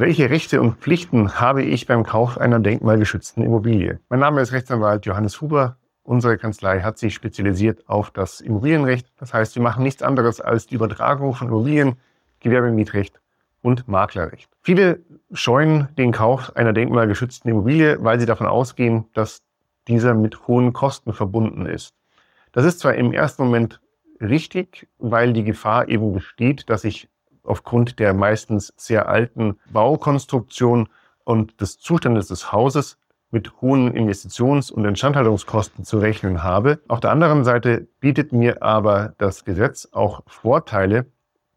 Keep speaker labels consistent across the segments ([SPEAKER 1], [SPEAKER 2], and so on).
[SPEAKER 1] Welche Rechte und Pflichten habe ich beim Kauf einer denkmalgeschützten Immobilie? Mein Name ist Rechtsanwalt Johannes Huber. Unsere Kanzlei hat sich spezialisiert auf das Immobilienrecht. Das heißt, wir machen nichts anderes als die Übertragung von Immobilien, Gewerbemietrecht und Maklerrecht. Viele scheuen den Kauf einer denkmalgeschützten Immobilie, weil sie davon ausgehen, dass dieser mit hohen Kosten verbunden ist. Das ist zwar im ersten Moment richtig, weil die Gefahr eben besteht, dass ich aufgrund der meistens sehr alten Baukonstruktion und des Zustandes des Hauses mit hohen Investitions- und Instandhaltungskosten zu rechnen habe. Auf der anderen Seite bietet mir aber das Gesetz auch Vorteile,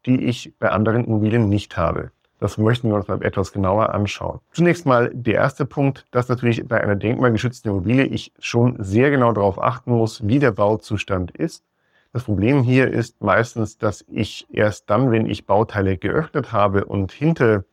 [SPEAKER 1] die ich bei anderen Immobilien nicht habe. Das möchten wir uns mal etwas genauer anschauen. Zunächst mal der erste Punkt, dass natürlich bei einer denkmalgeschützten Immobilie ich schon sehr genau darauf achten muss, wie der Bauzustand ist. Das Problem hier ist meistens, dass ich erst dann, wenn ich Bauteile geöffnet habe und hinter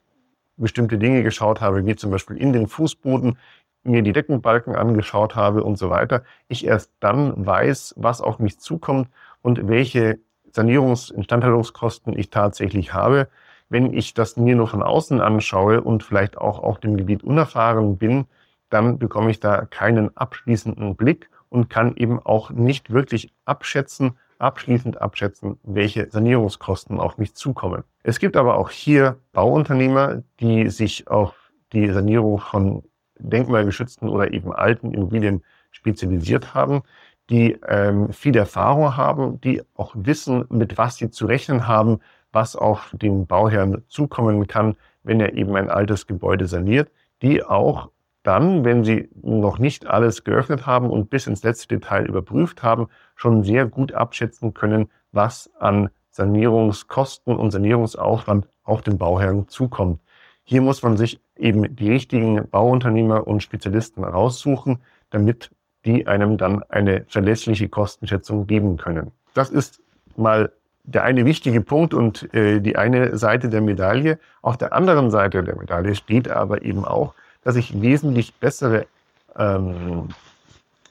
[SPEAKER 1] bestimmte Dinge geschaut habe, wie zum Beispiel in den Fußboden, mir die Deckenbalken angeschaut habe und so weiter, ich erst dann weiß, was auf mich zukommt und welche Sanierungs-, Instandhaltungskosten ich tatsächlich habe. Wenn ich das mir nur von außen anschaue und vielleicht auch auf dem Gebiet unerfahren bin, dann bekomme ich da keinen abschließenden Blick und kann eben auch nicht wirklich abschätzen, abschließend abschätzen, welche Sanierungskosten auf mich zukommen. Es gibt aber auch hier Bauunternehmer, die sich auf die Sanierung von denkmalgeschützten oder eben alten Immobilien spezialisiert haben, die ähm, viel Erfahrung haben, die auch wissen, mit was sie zu rechnen haben, was auf den Bauherrn zukommen kann, wenn er eben ein altes Gebäude saniert, die auch dann, wenn sie noch nicht alles geöffnet haben und bis ins letzte Detail überprüft haben, schon sehr gut abschätzen können, was an Sanierungskosten und Sanierungsaufwand auf den Bauherrn zukommt. Hier muss man sich eben die richtigen Bauunternehmer und Spezialisten raussuchen, damit die einem dann eine verlässliche Kostenschätzung geben können. Das ist mal der eine wichtige Punkt und äh, die eine Seite der Medaille. Auf der anderen Seite der Medaille steht aber eben auch, dass ich wesentlich bessere, ähm,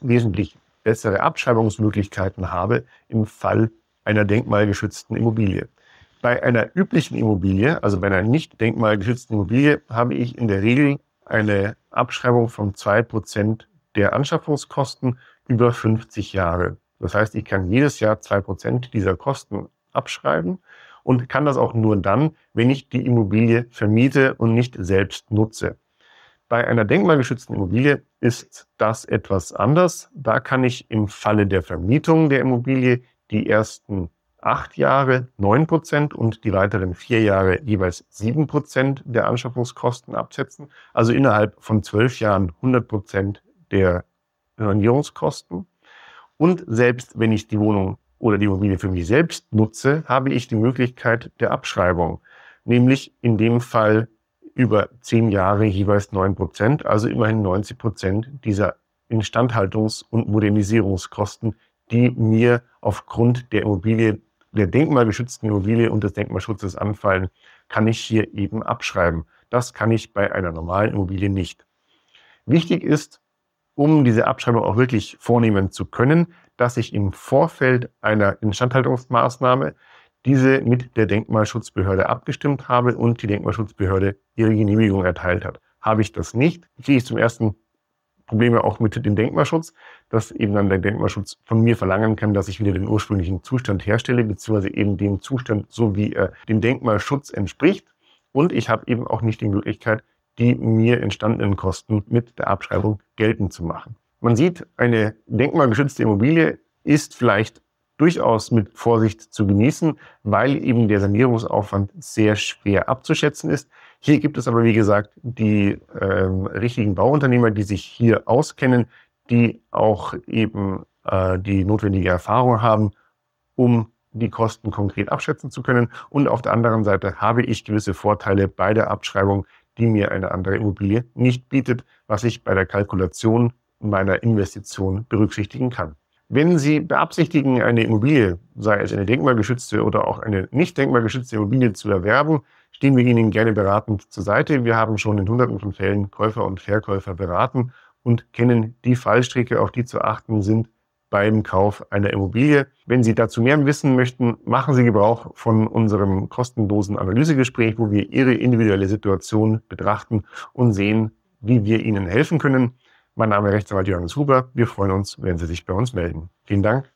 [SPEAKER 1] wesentlich bessere Abschreibungsmöglichkeiten habe im Fall einer denkmalgeschützten Immobilie. Bei einer üblichen Immobilie, also bei einer nicht denkmalgeschützten Immobilie, habe ich in der Regel eine Abschreibung von zwei Prozent der Anschaffungskosten über 50 Jahre. Das heißt, ich kann jedes Jahr zwei Prozent dieser Kosten abschreiben und kann das auch nur dann, wenn ich die Immobilie vermiete und nicht selbst nutze. Bei einer denkmalgeschützten Immobilie ist das etwas anders. Da kann ich im Falle der Vermietung der Immobilie die ersten acht Jahre neun Prozent und die weiteren vier Jahre jeweils sieben Prozent der Anschaffungskosten absetzen. Also innerhalb von zwölf Jahren 100 Prozent der Sanierungskosten. Und selbst wenn ich die Wohnung oder die Immobilie für mich selbst nutze, habe ich die Möglichkeit der Abschreibung. Nämlich in dem Fall über zehn Jahre jeweils neun Prozent, also immerhin 90 Prozent dieser Instandhaltungs- und Modernisierungskosten, die mir aufgrund der Immobilie der denkmalgeschützten Immobilie und des Denkmalschutzes anfallen, kann ich hier eben abschreiben. Das kann ich bei einer normalen Immobilie nicht. Wichtig ist, um diese Abschreibung auch wirklich vornehmen zu können, dass ich im Vorfeld einer Instandhaltungsmaßnahme diese mit der Denkmalschutzbehörde abgestimmt habe und die Denkmalschutzbehörde ihre Genehmigung erteilt hat. Habe ich das nicht, kriege ich zum ersten Probleme auch mit dem Denkmalschutz, dass eben dann der Denkmalschutz von mir verlangen kann, dass ich wieder den ursprünglichen Zustand herstelle, beziehungsweise eben den Zustand, so wie er dem Denkmalschutz entspricht. Und ich habe eben auch nicht die Möglichkeit, die mir entstandenen Kosten mit der Abschreibung geltend zu machen. Man sieht, eine denkmalgeschützte Immobilie ist vielleicht durchaus mit Vorsicht zu genießen, weil eben der Sanierungsaufwand sehr schwer abzuschätzen ist. Hier gibt es aber, wie gesagt, die ähm, richtigen Bauunternehmer, die sich hier auskennen, die auch eben äh, die notwendige Erfahrung haben, um die Kosten konkret abschätzen zu können. Und auf der anderen Seite habe ich gewisse Vorteile bei der Abschreibung, die mir eine andere Immobilie nicht bietet, was ich bei der Kalkulation meiner Investition berücksichtigen kann. Wenn Sie beabsichtigen, eine Immobilie, sei es eine denkmalgeschützte oder auch eine nicht denkmalgeschützte Immobilie zu erwerben, stehen wir Ihnen gerne beratend zur Seite. Wir haben schon in hunderten von Fällen Käufer und Verkäufer beraten und kennen die Fallstricke, auf die zu achten sind, beim Kauf einer Immobilie. Wenn Sie dazu mehr wissen möchten, machen Sie Gebrauch von unserem kostenlosen Analysegespräch, wo wir Ihre individuelle Situation betrachten und sehen, wie wir Ihnen helfen können. Mein Name ist Rechtsanwalt Johannes Huber. Wir freuen uns, wenn Sie sich bei uns melden. Vielen Dank.